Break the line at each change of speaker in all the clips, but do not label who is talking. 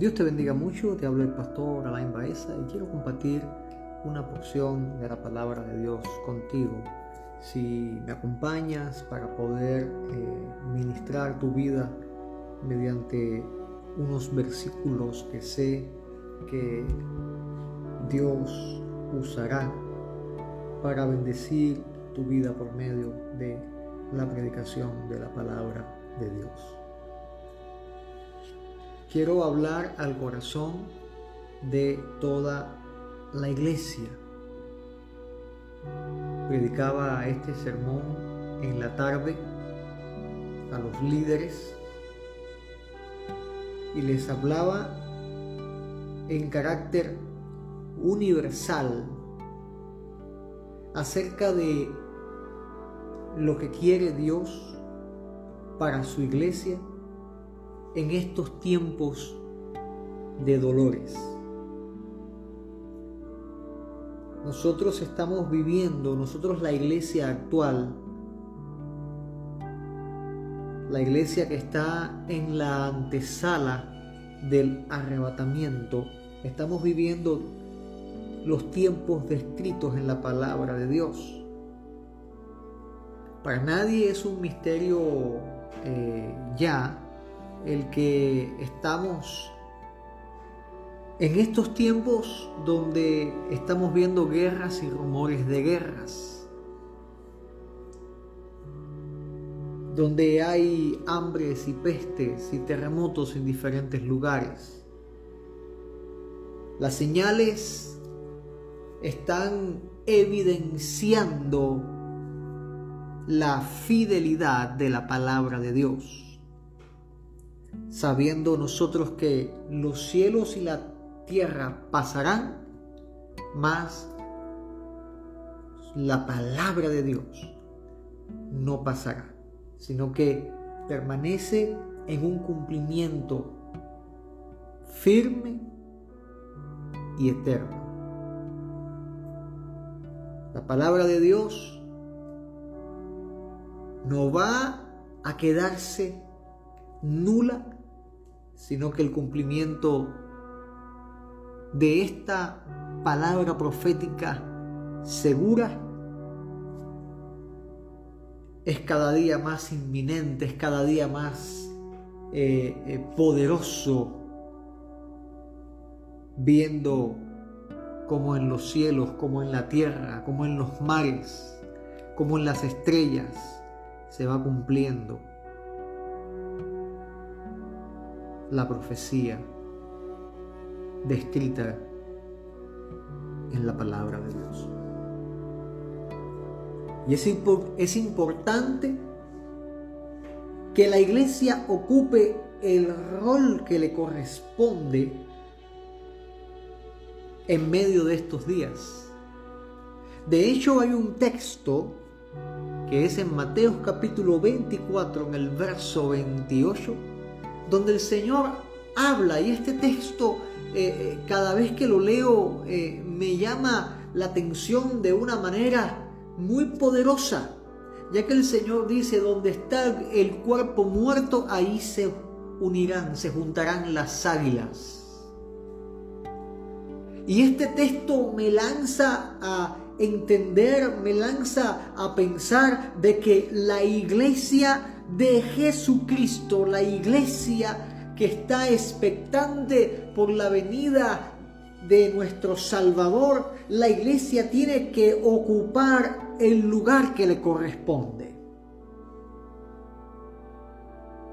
Dios te bendiga mucho, te habla el pastor Alain Baeza y quiero compartir una porción de la palabra de Dios contigo. Si me acompañas para poder eh, ministrar tu vida mediante unos versículos que sé que Dios usará para bendecir tu vida por medio de la predicación de la palabra de Dios quiero hablar al corazón de toda la iglesia. Predicaba este sermón en la tarde a los líderes y les hablaba en carácter universal acerca de lo que quiere Dios para su iglesia en estos tiempos de dolores. Nosotros estamos viviendo, nosotros la iglesia actual, la iglesia que está en la antesala del arrebatamiento, estamos viviendo los tiempos descritos en la palabra de Dios. Para nadie es un misterio eh, ya el que estamos en estos tiempos donde estamos viendo guerras y rumores de guerras, donde hay hambres y pestes y terremotos en diferentes lugares. Las señales están evidenciando la fidelidad de la palabra de Dios sabiendo nosotros que los cielos y la tierra pasarán, mas la palabra de Dios no pasará, sino que permanece en un cumplimiento firme y eterno. La palabra de Dios no va a quedarse nula, sino que el cumplimiento de esta palabra profética segura es cada día más inminente, es cada día más eh, eh, poderoso, viendo como en los cielos, como en la tierra, como en los mares, como en las estrellas, se va cumpliendo la profecía descrita en la palabra de Dios. Y es, es importante que la iglesia ocupe el rol que le corresponde en medio de estos días. De hecho, hay un texto que es en Mateo capítulo 24, en el verso 28, donde el Señor habla y este texto eh, eh, cada vez que lo leo eh, me llama la atención de una manera muy poderosa, ya que el Señor dice, donde está el cuerpo muerto, ahí se unirán, se juntarán las águilas. Y este texto me lanza a entender, me lanza a pensar de que la iglesia de Jesucristo, la iglesia que está expectante por la venida de nuestro Salvador, la iglesia tiene que ocupar el lugar que le corresponde.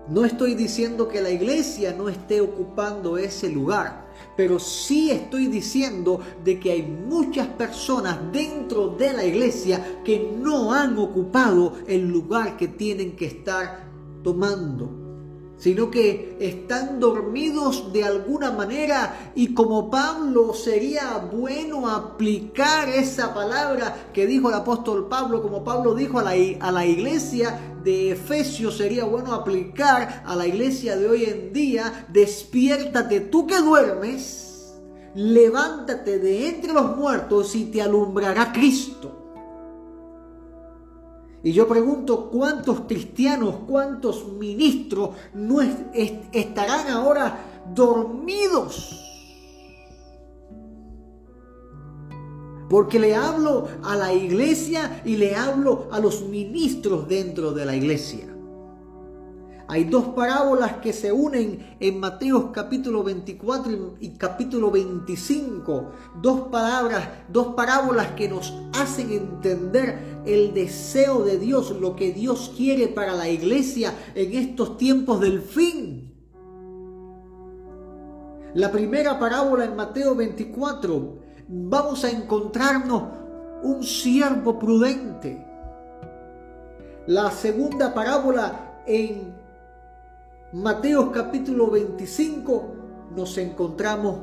No estoy diciendo que la iglesia no esté ocupando ese lugar, pero sí estoy diciendo de que hay muchas personas dentro de la iglesia que no han ocupado el lugar que tienen que estar tomando sino que están dormidos de alguna manera y como Pablo sería bueno aplicar esa palabra que dijo el apóstol Pablo, como Pablo dijo a la, a la iglesia de Efesios, sería bueno aplicar a la iglesia de hoy en día, despiértate tú que duermes, levántate de entre los muertos y te alumbrará Cristo. Y yo pregunto cuántos cristianos, cuántos ministros no estarán ahora dormidos. Porque le hablo a la iglesia y le hablo a los ministros dentro de la iglesia. Hay dos parábolas que se unen en Mateo capítulo 24 y capítulo 25. Dos palabras, dos parábolas que nos hacen entender el deseo de Dios, lo que Dios quiere para la iglesia en estos tiempos del fin. La primera parábola en Mateo 24, vamos a encontrarnos un siervo prudente. La segunda parábola en Mateo capítulo 25 nos encontramos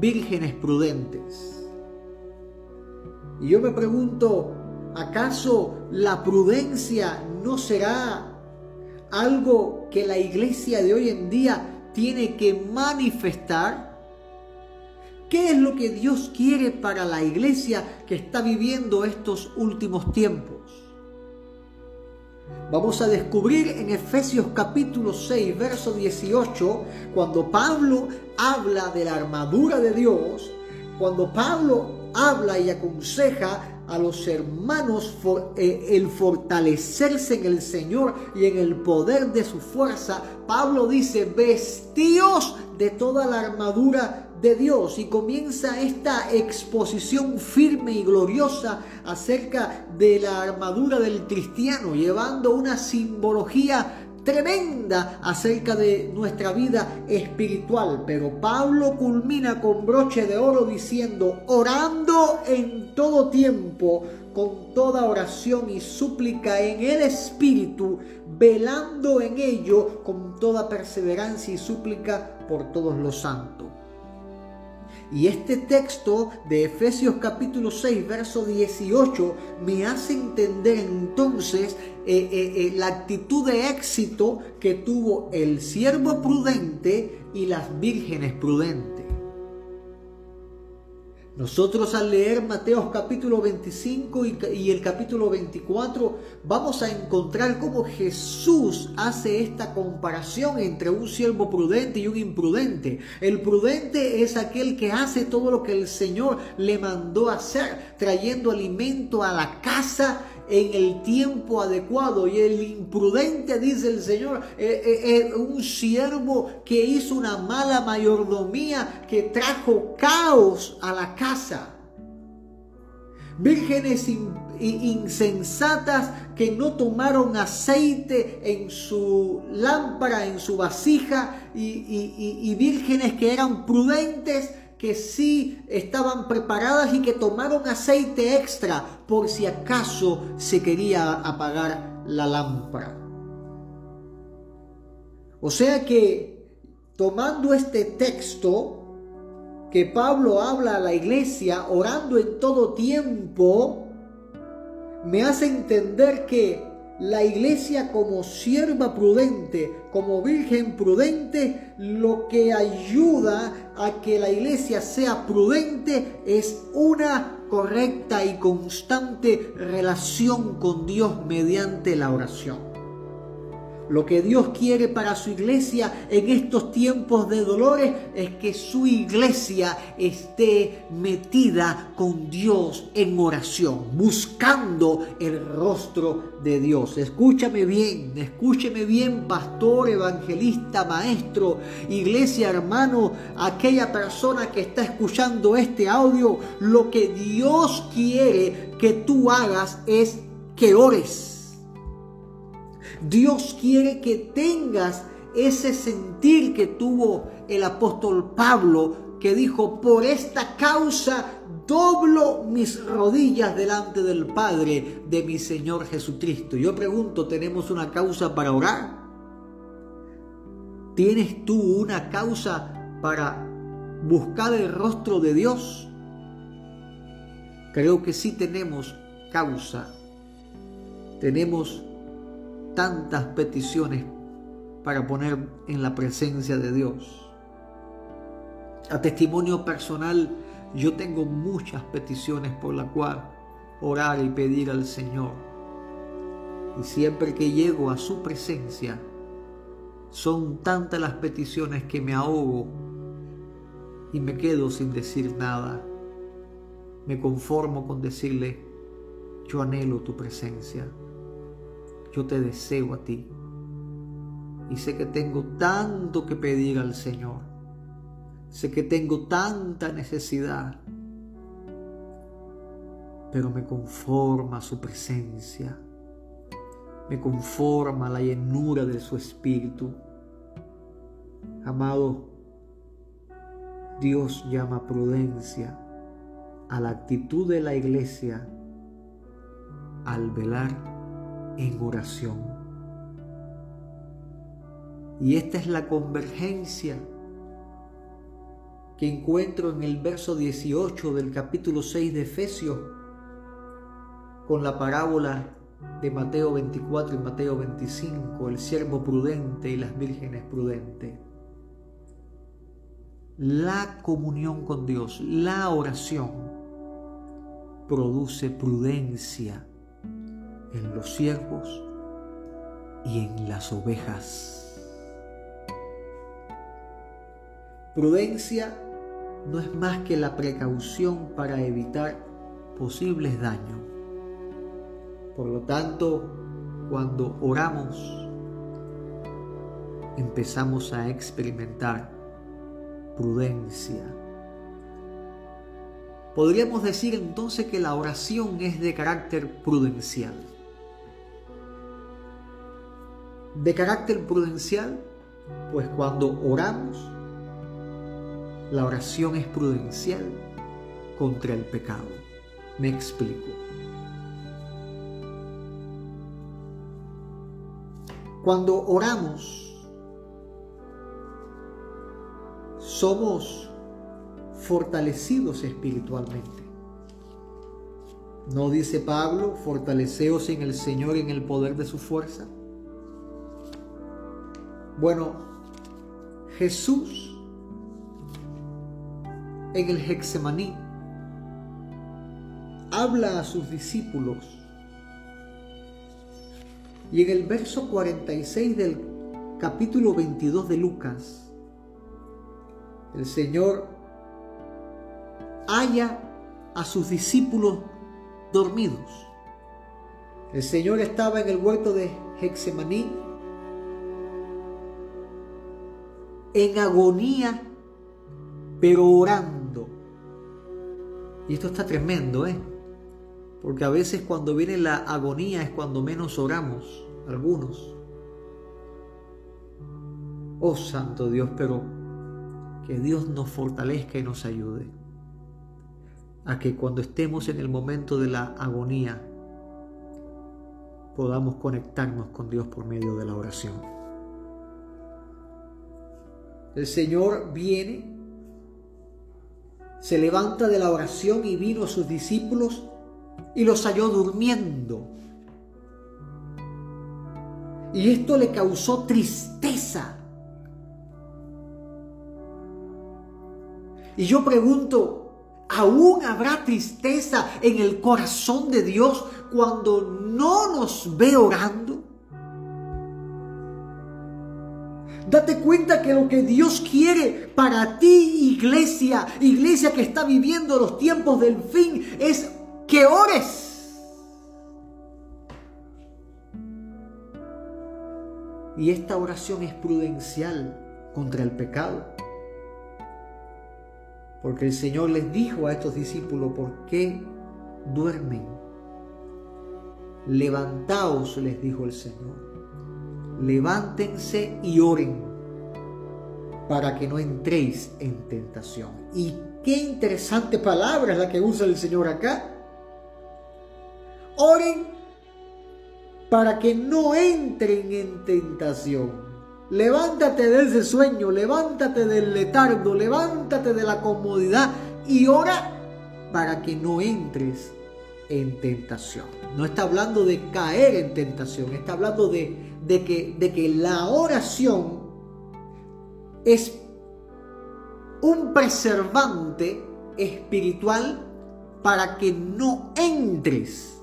vírgenes prudentes. Y yo me pregunto, ¿acaso la prudencia no será algo que la iglesia de hoy en día tiene que manifestar? ¿Qué es lo que Dios quiere para la iglesia que está viviendo estos últimos tiempos? Vamos a descubrir en Efesios capítulo 6, verso 18, cuando Pablo habla de la armadura de Dios, cuando Pablo habla y aconseja a los hermanos eh, el fortalecerse en el Señor y en el poder de su fuerza, Pablo dice, vestíos de toda la armadura de Dios y comienza esta exposición firme y gloriosa acerca de la armadura del cristiano, llevando una simbología tremenda acerca de nuestra vida espiritual. Pero Pablo culmina con broche de oro diciendo, orando en todo tiempo, con toda oración y súplica en el Espíritu, velando en ello con toda perseverancia y súplica por todos los santos. Y este texto de Efesios capítulo 6, verso 18, me hace entender entonces eh, eh, eh, la actitud de éxito que tuvo el siervo prudente y las vírgenes prudentes. Nosotros al leer Mateo capítulo 25 y, el capítulo 24 vamos a encontrar cómo Jesús hace esta comparación entre un siervo prudente y un imprudente. El prudente es aquel que hace todo lo que el Señor le mandó hacer, trayendo alimento a la casa en el tiempo adecuado. Y el imprudente, dice el Señor, es eh, eh, eh, un siervo que hizo una mala mayordomía, que trajo caos a la casa. Vírgenes insensatas que no tomaron aceite en su lámpara, en su vasija, y vírgenes que eran prudentes que sí estaban preparadas y que tomaron aceite extra por si acaso se quería apagar la lámpara. O sea que tomando este texto que Pablo habla a la iglesia orando en todo tiempo, me hace entender que la iglesia como sierva prudente, como virgen prudente, lo que ayuda a que la iglesia sea prudente es una correcta y constante relación con Dios mediante la oración. Lo que Dios quiere para su iglesia en estos tiempos de dolores es que su iglesia esté metida con Dios en oración, buscando el rostro de Dios. Escúchame bien, escúcheme bien, pastor, evangelista, maestro, iglesia, hermano, aquella persona que está escuchando este audio. Lo que Dios quiere que tú hagas es que ores Dios quiere que tengas ese sentir que tuvo el apóstol Pablo, que dijo, por esta causa doblo mis rodillas delante del Padre de mi Señor Jesucristo. Yo pregunto, ¿tenemos una causa para orar? ¿Tienes tú una causa para buscar el rostro de Dios? Creo que sí tenemos causa. Tenemos tantas peticiones para poner en la presencia de Dios. A testimonio personal, yo tengo muchas peticiones por la cual orar y pedir al Señor. Y siempre que llego a su presencia, Son tantas las peticiones que me ahogo y me quedo sin decir nada. Me conformo con decirle, yo anhelo tu presencia, yo te deseo a ti. Y sé que tengo tanto que pedir al Señor, sé que tengo tanta necesidad, pero me conforma su presencia, me conforma la llenura de su espíritu. Amado, Dios llama prudencia a la actitud de la iglesia al velar en oración. Y esta es la convergencia que encuentro en el verso 18 del capítulo 6 de Efesios con la parábola de Mateo 24 y Mateo 25, el siervo prudente y las vírgenes prudentes. La comunión con Dios, la oración, produce prudencia en los siervos y en las ovejas. Prudencia no es más que la precaución para evitar posibles daños. Por lo tanto, cuando oramos, empezamos a experimentar prudencia. Podríamos decir entonces que la oración es de carácter prudencial. De carácter prudencial, pues cuando oramos, la oración es prudencial contra el pecado. Me explico. Cuando oramos, somos fortalecidos espiritualmente. ¿No dice Pablo, fortaleceos en el Señor en el poder de su fuerza? Bueno, Jesús en el Hexemaní habla a sus discípulos y en el verso 46 del capítulo 22 de Lucas, el Señor halla a sus discípulos dormidos. El Señor estaba en el huerto de Hexemaní en agonía, pero orando. Y esto está tremendo, ¿eh? Porque a veces cuando viene la agonía es cuando menos oramos, algunos. Oh Santo Dios, pero que Dios nos fortalezca y nos ayude a que cuando estemos en el momento de la agonía podamos conectarnos con Dios por medio de la oración. El Señor viene, se levanta de la oración y vino a sus discípulos y los halló durmiendo. Y esto le causó tristeza. Y yo pregunto, ¿Aún habrá tristeza en el corazón de Dios cuando no nos ve orando? Date cuenta que lo que Dios quiere para ti, iglesia, iglesia que está viviendo los tiempos del fin, es que ores. Y esta oración es prudencial contra el pecado. Porque el Señor les dijo a estos discípulos, ¿por qué duermen? Levantaos, les dijo el Señor. Levántense y oren para que no entréis en tentación. Y qué interesante palabra es la que usa el Señor acá. Oren para que no entren en tentación. Levántate de ese sueño, levántate del letargo, levántate de la comodidad y ora para que no entres en tentación. No está hablando de caer en tentación, está hablando de, que, de que la oración es un preservante espiritual para que no entres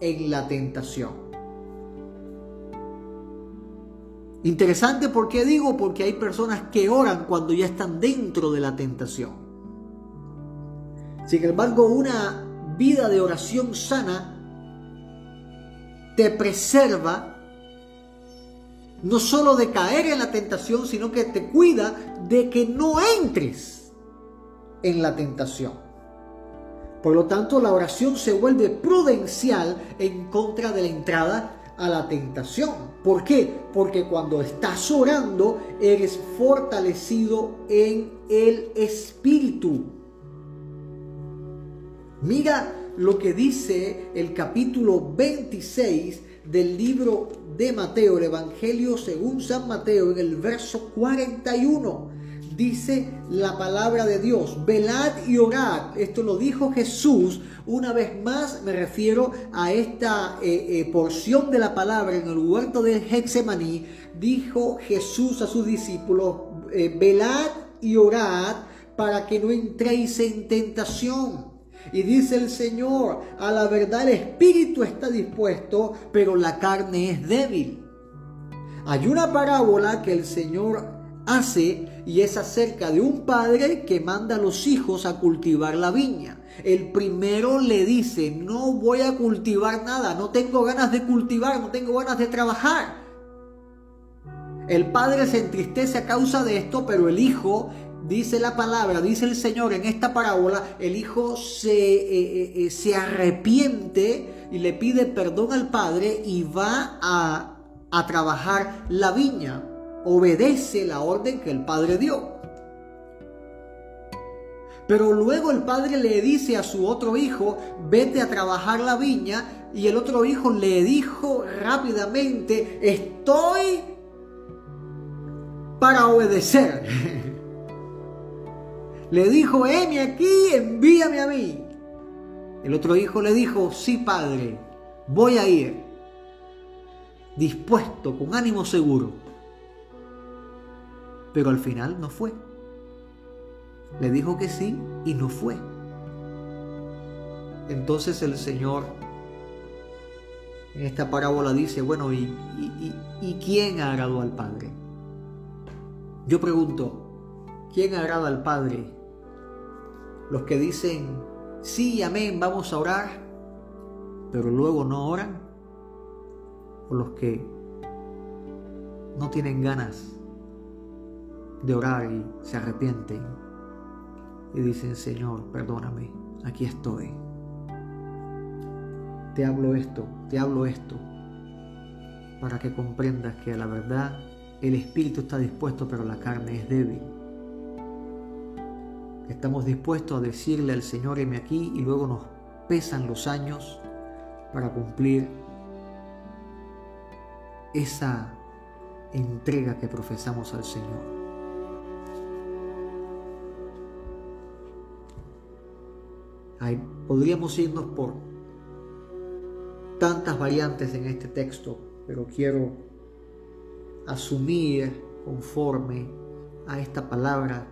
en la tentación. Interesante, ¿por qué digo? Porque hay personas que oran cuando ya están dentro de la tentación. Sin embargo, una vida de oración sana te preserva no solo de caer en la tentación, sino que te cuida de que no entres en la tentación. Por lo tanto, la oración se vuelve prudencial en contra de la entrada a la tentación. ¿Por qué? Porque cuando estás orando, eres fortalecido en el Espíritu. Mira lo que dice el capítulo 26 del libro de Mateo, el Evangelio según San Mateo, en el verso 41. Dice la palabra de Dios, velad y orad. Esto lo dijo Jesús. Una vez más me refiero a esta eh, eh, porción de la palabra en el huerto de Hexemaní. Dijo Jesús a sus discípulos, eh, velad y orad para que no entréis en tentación. Y dice el Señor, a la verdad el espíritu está dispuesto, pero la carne es débil. Hay una parábola que el Señor hace y es acerca de un padre que manda a los hijos a cultivar la viña. El primero le dice, no voy a cultivar nada, no tengo ganas de cultivar, no tengo ganas de trabajar. El padre se entristece a causa de esto, pero el hijo dice la palabra, dice el Señor en esta parábola, el hijo se, eh, eh, eh, se arrepiente y le pide perdón al padre y va a, a trabajar la viña. Obedece la orden que el padre dio. Pero luego el padre le dice a su otro hijo, vete a trabajar la viña. Y el otro hijo le dijo rápidamente, estoy para obedecer. Le dijo, heme aquí, envíame a mí. El otro hijo le dijo, sí padre, voy a ir, dispuesto, con ánimo seguro. Pero al final no fue. Le dijo que sí y no fue. Entonces el Señor en esta parábola dice, bueno, ¿y, y, y quién agradó al Padre? Yo pregunto, ¿quién agrada al Padre? Los que dicen, sí, amén, vamos a orar, pero luego no oran, o los que no tienen ganas de orar y se arrepienten y dicen, Señor, perdóname, aquí estoy. Te hablo esto, te hablo esto, para que comprendas que a la verdad el espíritu está dispuesto, pero la carne es débil. Estamos dispuestos a decirle al Señor, heme aquí, y luego nos pesan los años para cumplir esa entrega que profesamos al Señor. podríamos irnos por tantas variantes en este texto, pero quiero asumir conforme a esta palabra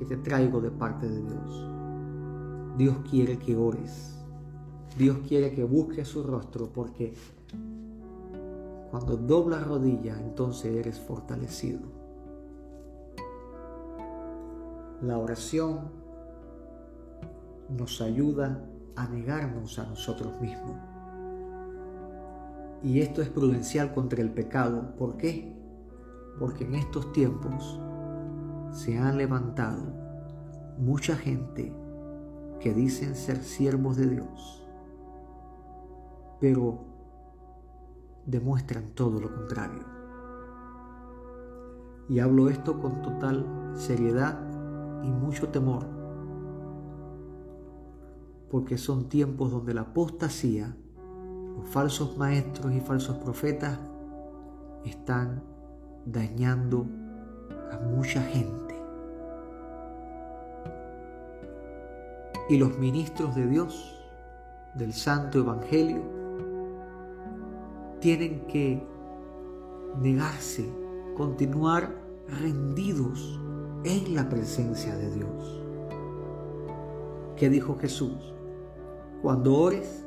que te traigo de parte de Dios. Dios quiere que ores. Dios quiere que busques su rostro porque cuando doblas rodillas entonces eres fortalecido. La oración nos ayuda a negarnos a nosotros mismos. Y esto es prudencial contra el pecado. ¿Por qué? Porque en estos tiempos se han levantado mucha gente que dicen ser siervos de Dios, pero demuestran todo lo contrario. Y hablo esto con total seriedad y mucho temor, porque son tiempos donde la apostasía, los falsos maestros y falsos profetas están dañando a mucha gente. Y los ministros de Dios, del Santo Evangelio, tienen que negarse, continuar rendidos en la presencia de Dios. ¿Qué dijo Jesús? Cuando ores,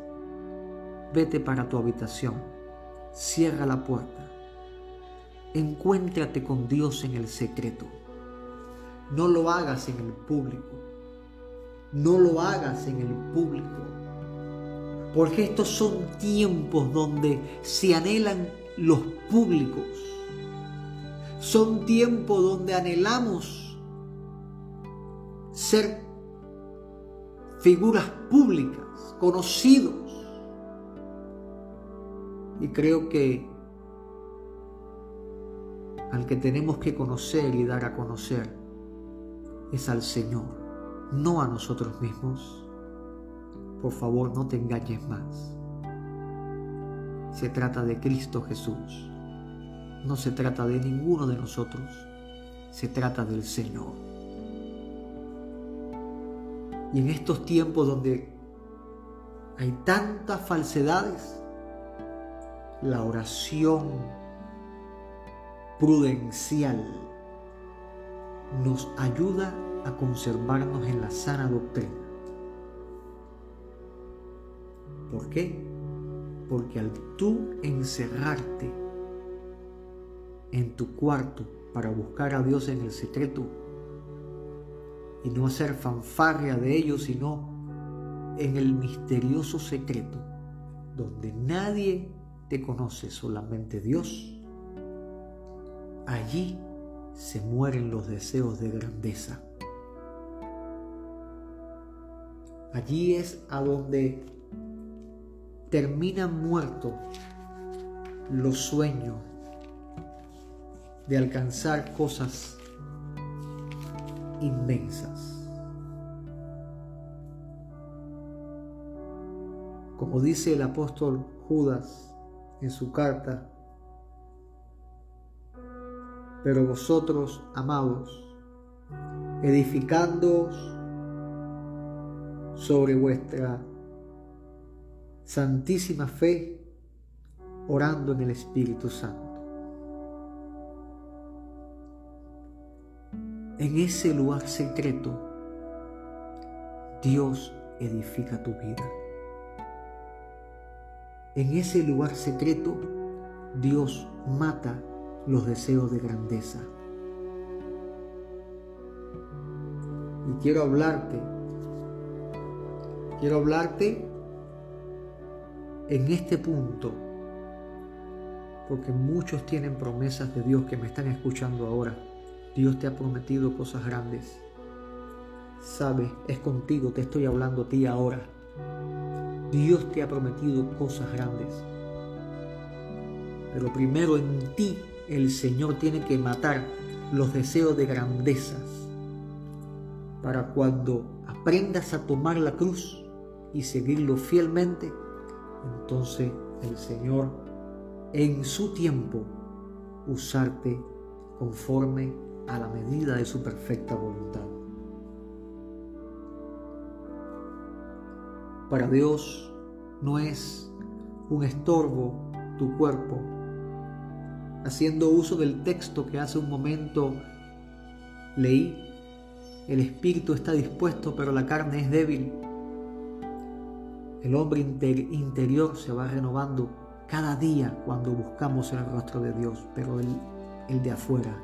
vete para tu habitación, cierra la puerta encuéntrate con Dios en el secreto. No lo hagas en el público. No lo hagas en el público. Porque estos son tiempos donde se anhelan los públicos. Son tiempos donde anhelamos ser figuras públicas, conocidos. Y creo que al que tenemos que conocer y dar a conocer es al Señor, no a nosotros mismos. Por favor, no te engañes más. Se trata de Cristo Jesús. No se trata de ninguno de nosotros. Se trata del Señor. Y en estos tiempos donde hay tantas falsedades, la oración prudencial nos ayuda a conservarnos en la sana doctrina. ¿Por qué? Porque al tú encerrarte en tu cuarto para buscar a Dios en el secreto y no hacer fanfarria de ello, sino en el misterioso secreto donde nadie te conoce, solamente Dios, allí se mueren los deseos de grandeza. Allí es a donde terminan muertos los sueños de alcanzar cosas inmensas. Como dice el apóstol Judas en su carta pero vosotros, amados, edificándoos sobre vuestra santísima fe, orando en el Espíritu Santo. En ese lugar secreto, Dios edifica tu vida. En ese lugar secreto, Dios mata los deseos de grandeza. Y quiero hablarte, quiero hablarte en este punto, porque muchos tienen promesas de Dios que me están escuchando ahora. Dios te ha prometido cosas grandes. Sabes, es contigo, te estoy hablando a ti ahora. Dios te ha prometido cosas grandes. Pero primero en ti el Señor tiene que matar los deseos de grandezas para cuando aprendas a tomar la cruz y seguirlo fielmente, entonces el Señor en su tiempo usarte conforme a la medida de su perfecta voluntad. Para Dios no es un estorbo tu cuerpo, haciendo uso del texto que hace un momento leí. El espíritu está dispuesto, pero la carne es débil. El hombre interior se va renovando cada día cuando buscamos el rostro de Dios, pero el, de afuera,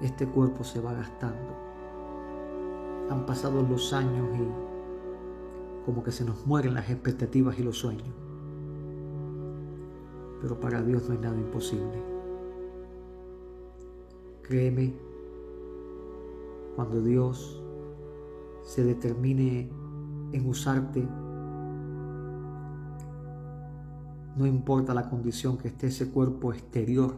este cuerpo se va gastando. Han pasado los años y como que se nos mueren las expectativas y los sueños pero para Dios no hay nada imposible. Créeme, cuando Dios se determine en usarte, no importa la condición que esté ese cuerpo exterior,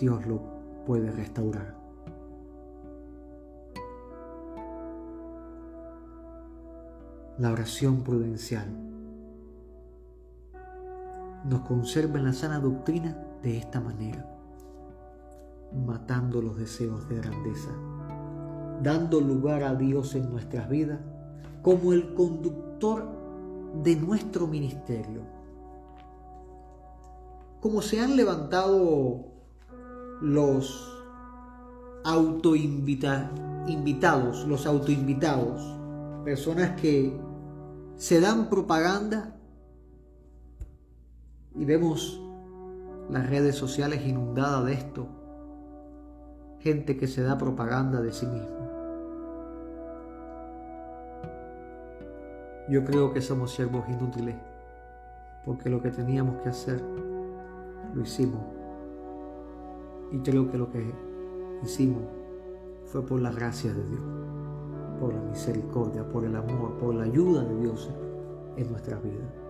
Dios lo puede restaurar. La oración prudencial nos conserva en la sana doctrina de esta manera, matando los deseos de grandeza, dando lugar a Dios en nuestras vidas como el conductor de nuestro ministerio. Como se han levantado los autoinvitados, los autoinvitados, personas que se dan propaganda y vemos las redes sociales inundadas de esto. Gente que se da propaganda de sí mismo. Yo creo que somos siervos inútiles, porque lo que teníamos que hacer, lo hicimos. Y creo que lo que hicimos fue por la gracia de Dios, por la misericordia, por el amor, por la ayuda de Dios en nuestra vida.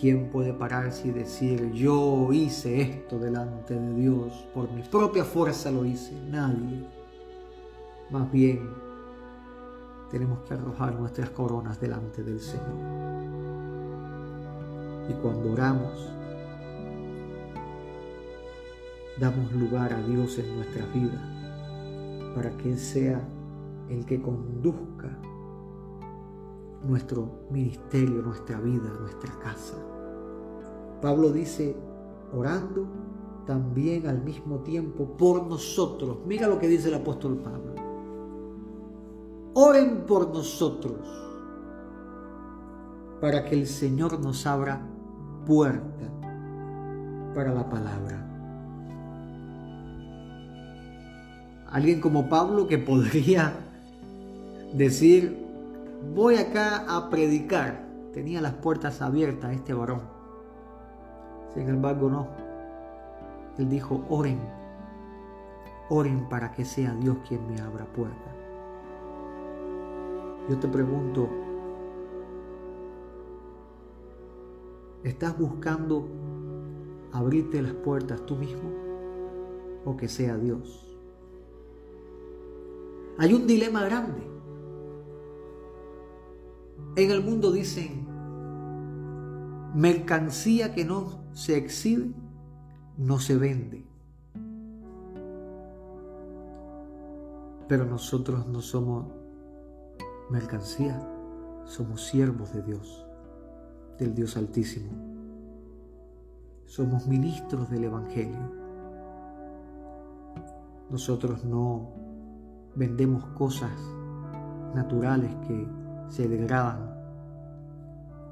¿Quién puede pararse y decir, yo hice esto delante de Dios, por mi propia fuerza lo hice? Nadie. Más bien, tenemos que arrojar nuestras coronas delante del Señor. Y cuando oramos, damos lugar a Dios en nuestra vida para que Él sea el que conduzca nuestro ministerio, nuestra vida, nuestra casa. Pablo dice, orando también al mismo tiempo por nosotros. Mira lo que dice el apóstol Pablo. Oren por nosotros para que el Señor nos abra puerta para la palabra. Alguien como Pablo que podría decir, voy acá a predicar. Tenía las puertas abiertas este varón. Sin embargo, no. Él dijo, oren, oren para que sea Dios quien me abra puerta. Yo te pregunto, ¿estás buscando abrirte las puertas tú mismo o que sea Dios? Hay un dilema grande. En el mundo dicen, mercancía que no se exhibe, no se vende. Pero nosotros no somos mercancía, somos siervos de Dios, del Dios Altísimo. Somos ministros del Evangelio. Nosotros no vendemos cosas naturales que se degradan.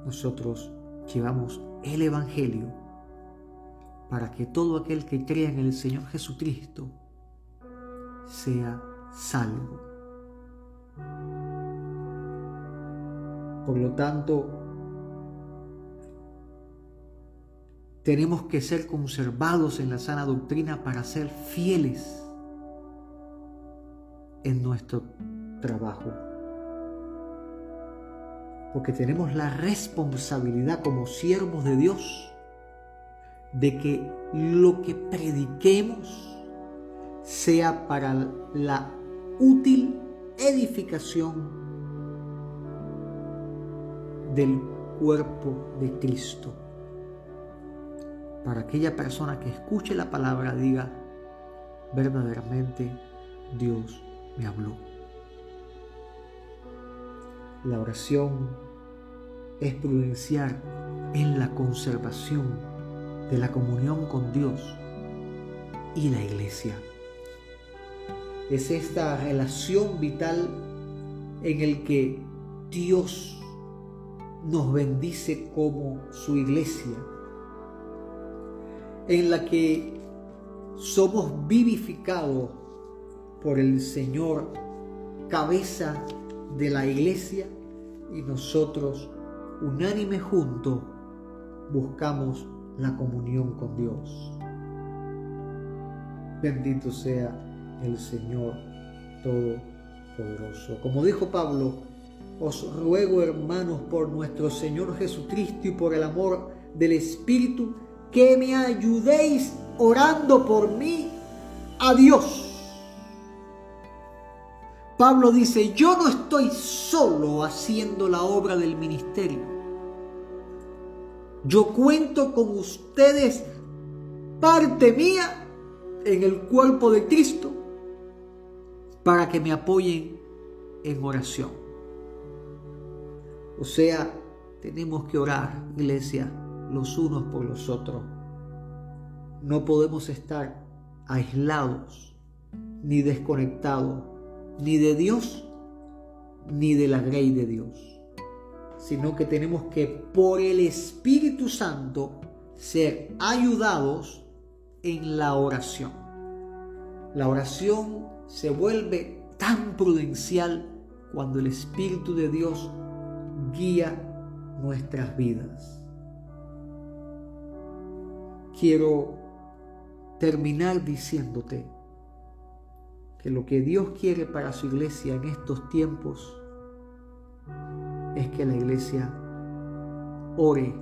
Nosotros llevamos el Evangelio para que todo aquel que crea en el Señor Jesucristo sea salvo. Por lo tanto, tenemos que ser conservados en la sana doctrina para ser fieles en nuestro trabajo. Porque tenemos la responsabilidad como siervos de Dios de que lo que prediquemos sea para la útil edificación del cuerpo de Cristo. Para aquella persona que escuche la palabra diga, verdaderamente Dios me habló. La oración es prudenciar en la conservación de la comunión con Dios y la iglesia. Es esta relación vital en el que Dios nos bendice como su iglesia, en la que somos vivificados por el Señor, cabeza de la iglesia, y nosotros, unánime juntos, buscamos la comunión con Dios. Bendito sea el Señor Todopoderoso. Como dijo Pablo, os ruego hermanos por nuestro Señor Jesucristo y por el amor del Espíritu, que me ayudéis orando por mí a Dios Pablo dice, yo no estoy solo haciendo la obra del ministerio. Yo cuento con ustedes parte mía en el cuerpo de Cristo para que me apoyen en oración. O sea, tenemos que orar, iglesia, los unos por los otros. No podemos estar aislados ni desconectados ni de Dios ni de la ley de Dios, sino que tenemos que por el Espíritu Santo ser ayudados en la oración. La oración se vuelve tan prudencial cuando el Espíritu de Dios guía nuestras vidas. Quiero terminar diciéndote que lo que Dios quiere para su iglesia en estos tiempos es que la iglesia ore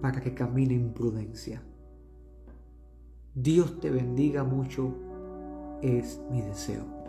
para que camine en prudencia. Dios te bendiga mucho, es mi deseo.